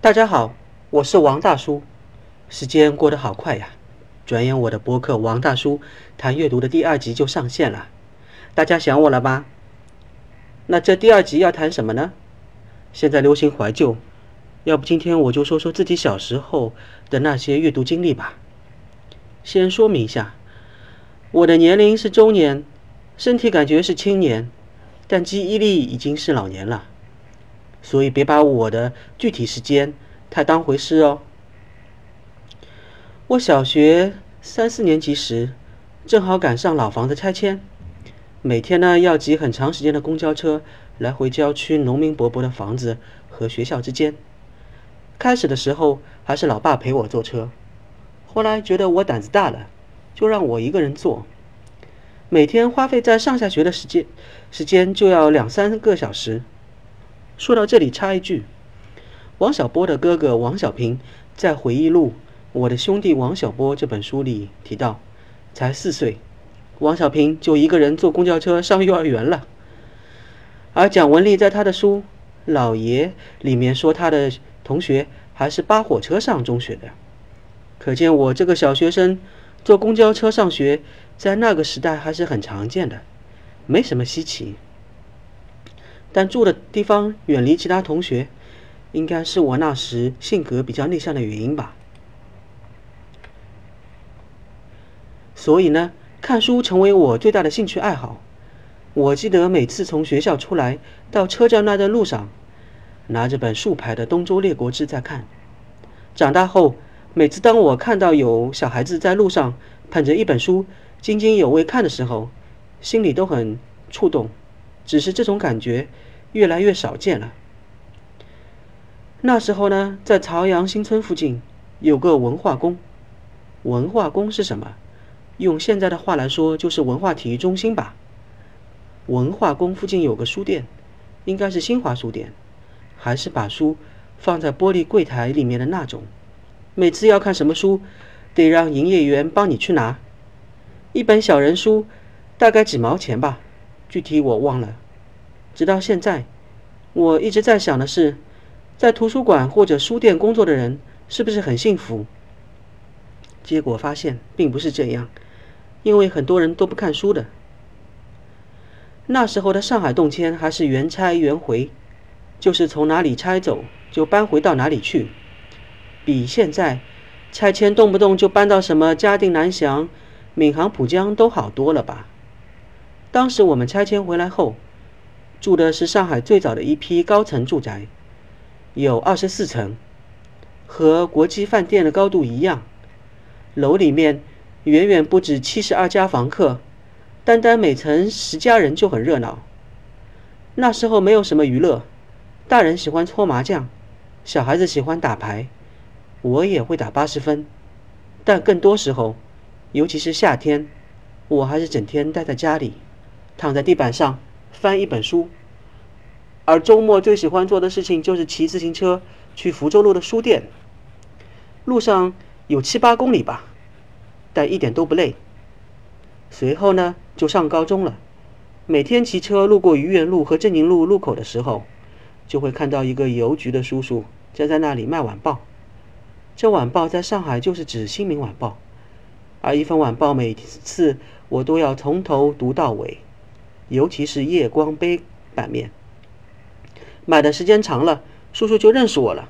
大家好，我是王大叔。时间过得好快呀，转眼我的博客《王大叔谈阅读》的第二集就上线了。大家想我了吧？那这第二集要谈什么呢？现在流行怀旧，要不今天我就说说自己小时候的那些阅读经历吧。先说明一下，我的年龄是中年，身体感觉是青年，但记忆力已经是老年了。所以别把我的具体时间太当回事哦。我小学三四年级时，正好赶上老房子拆迁，每天呢要挤很长时间的公交车来回郊区农民伯伯的房子和学校之间。开始的时候还是老爸陪我坐车，后来觉得我胆子大了，就让我一个人坐。每天花费在上下学的时间，时间就要两三个小时。说到这里，插一句：王小波的哥哥王小平在回忆录《我的兄弟王小波》这本书里提到，才四岁，王小平就一个人坐公交车上幼儿园了。而蒋雯丽在他的书《老爷》里面说，他的同学还是扒火车上中学的。可见我这个小学生坐公交车上学，在那个时代还是很常见的，没什么稀奇。但住的地方远离其他同学，应该是我那时性格比较内向的原因吧。所以呢，看书成为我最大的兴趣爱好。我记得每次从学校出来到车站那段路上，拿着本竖排的《东周列国志》在看。长大后，每次当我看到有小孩子在路上捧着一本书津津有味看的时候，心里都很触动。只是这种感觉越来越少见了。那时候呢，在朝阳新村附近有个文化宫。文化宫是什么？用现在的话来说，就是文化体育中心吧。文化宫附近有个书店，应该是新华书店，还是把书放在玻璃柜台里面的那种。每次要看什么书，得让营业员帮你去拿。一本小人书，大概几毛钱吧。具体我忘了。直到现在，我一直在想的是，在图书馆或者书店工作的人是不是很幸福？结果发现并不是这样，因为很多人都不看书的。那时候的上海动迁还是原拆原回，就是从哪里拆走就搬回到哪里去，比现在拆迁动不动就搬到什么嘉定南翔、闵行浦江都好多了吧？当时我们拆迁回来后，住的是上海最早的一批高层住宅，有二十四层，和国际饭店的高度一样。楼里面远远不止七十二家房客，单单每层十家人就很热闹。那时候没有什么娱乐，大人喜欢搓麻将，小孩子喜欢打牌，我也会打八十分，但更多时候，尤其是夏天，我还是整天待在家里。躺在地板上翻一本书，而周末最喜欢做的事情就是骑自行车去福州路的书店。路上有七八公里吧，但一点都不累。随后呢，就上高中了。每天骑车路过愚园路和镇宁路路口的时候，就会看到一个邮局的叔叔站在那里卖晚报。这晚报在上海就是指《新民晚报》，而一份晚报每次我都要从头读到尾。尤其是夜光杯版面，买的时间长了，叔叔就认识我了。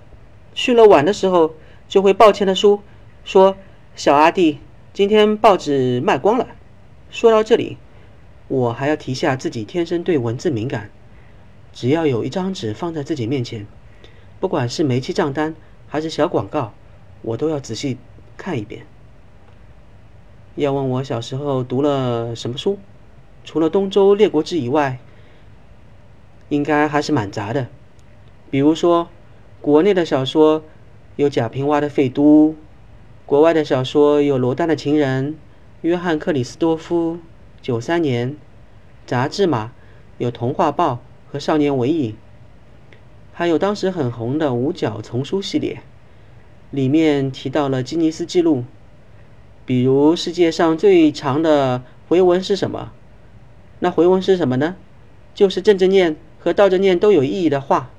去了晚的时候，就会抱歉的说：“说小阿弟，今天报纸卖光了。”说到这里，我还要提下自己天生对文字敏感，只要有一张纸放在自己面前，不管是煤气账单还是小广告，我都要仔细看一遍。要问我小时候读了什么书？除了《东周列国志》以外，应该还是蛮杂的。比如说，国内的小说有贾平凹的《废都》，国外的小说有罗丹的《情人》，约翰·克里斯多夫《九三年》。杂志嘛，有《童话报》和《少年文艺》，还有当时很红的五角丛书系列，里面提到了吉尼斯纪录，比如世界上最长的回文是什么？那回文是什么呢？就是正着念和倒着念都有意义的话。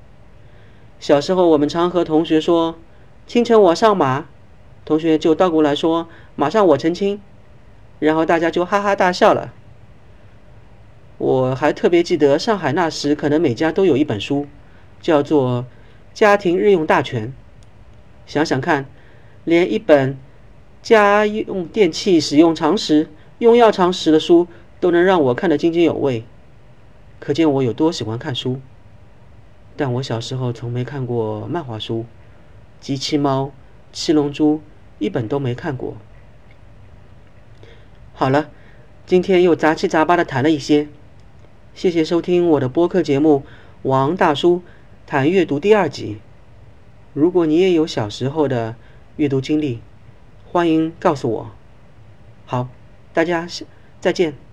小时候我们常和同学说：“清晨我上马”，同学就倒过来说：“马上我成亲”，然后大家就哈哈大笑了。我还特别记得上海那时可能每家都有一本书，叫做《家庭日用大全》。想想看，连一本家用电器使用常识、用药常识的书都能让我看得津津有味，可见我有多喜欢看书。但我小时候从没看过漫画书，《机器猫》《七龙珠》一本都没看过。好了，今天又杂七杂八的谈了一些，谢谢收听我的播客节目《王大叔谈阅读》第二集。如果你也有小时候的阅读经历，欢迎告诉我。好，大家再见。